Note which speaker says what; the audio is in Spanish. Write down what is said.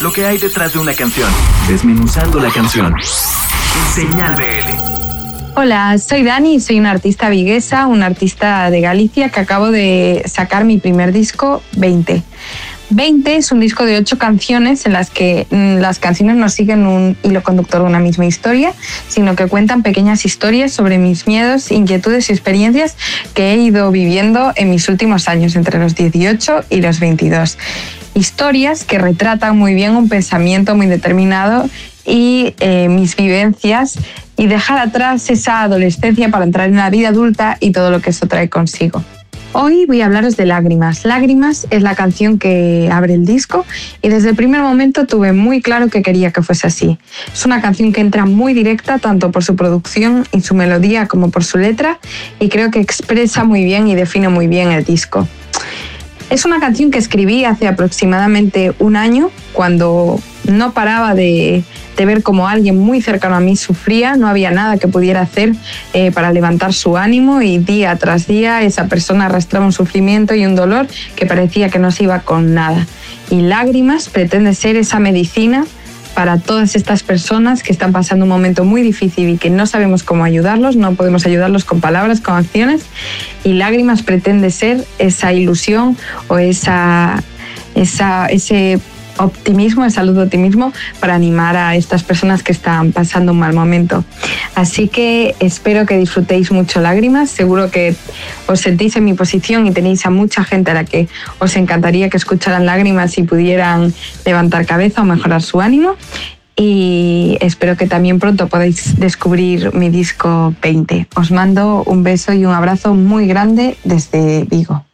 Speaker 1: lo que hay detrás de una canción, desmenuzando la canción. Señal BL.
Speaker 2: Hola, soy Dani soy una artista viguesa, una artista de Galicia que acabo de sacar mi primer disco 20. 20 es un disco de ocho canciones en las que mm, las canciones no siguen un hilo conductor de una misma historia, sino que cuentan pequeñas historias sobre mis miedos, inquietudes y experiencias que he ido viviendo en mis últimos años, entre los 18 y los 22 historias que retratan muy bien un pensamiento muy determinado y eh, mis vivencias y dejar atrás esa adolescencia para entrar en la vida adulta y todo lo que eso trae consigo. Hoy voy a hablaros de Lágrimas. Lágrimas es la canción que abre el disco y desde el primer momento tuve muy claro que quería que fuese así. Es una canción que entra muy directa tanto por su producción y su melodía como por su letra y creo que expresa muy bien y define muy bien el disco. Es una canción que escribí hace aproximadamente un año, cuando no paraba de, ver cómo alguien muy cercano a mí sufría, no había nada que pudiera hacer eh, para levantar su ánimo y día tras día esa persona arrastraba un sufrimiento y un dolor que parecía que no se iba con nada. Y Lágrimas pretende ser esa medicina para todas estas personas que están pasando un momento muy difícil y que no sabemos cómo ayudarlos, no podemos ayudarlos con palabras, con acciones, y Lágrimas pretende ser esa ilusión o esa, esa, ese optimismo, esa luz de optimismo para animar a estas personas que están pasando un mal momento. Así que espero que disfrutéis mucho lágrimas, seguro que os sentís en mi posición y tenéis a mucha gente a la que os encantaría que escucharan lágrimas y pudieran levantar cabeza o mejorar su ánimo. Y espero que también pronto podáis descubrir mi disco 20. Os mando un beso y un abrazo muy grande desde Vigo.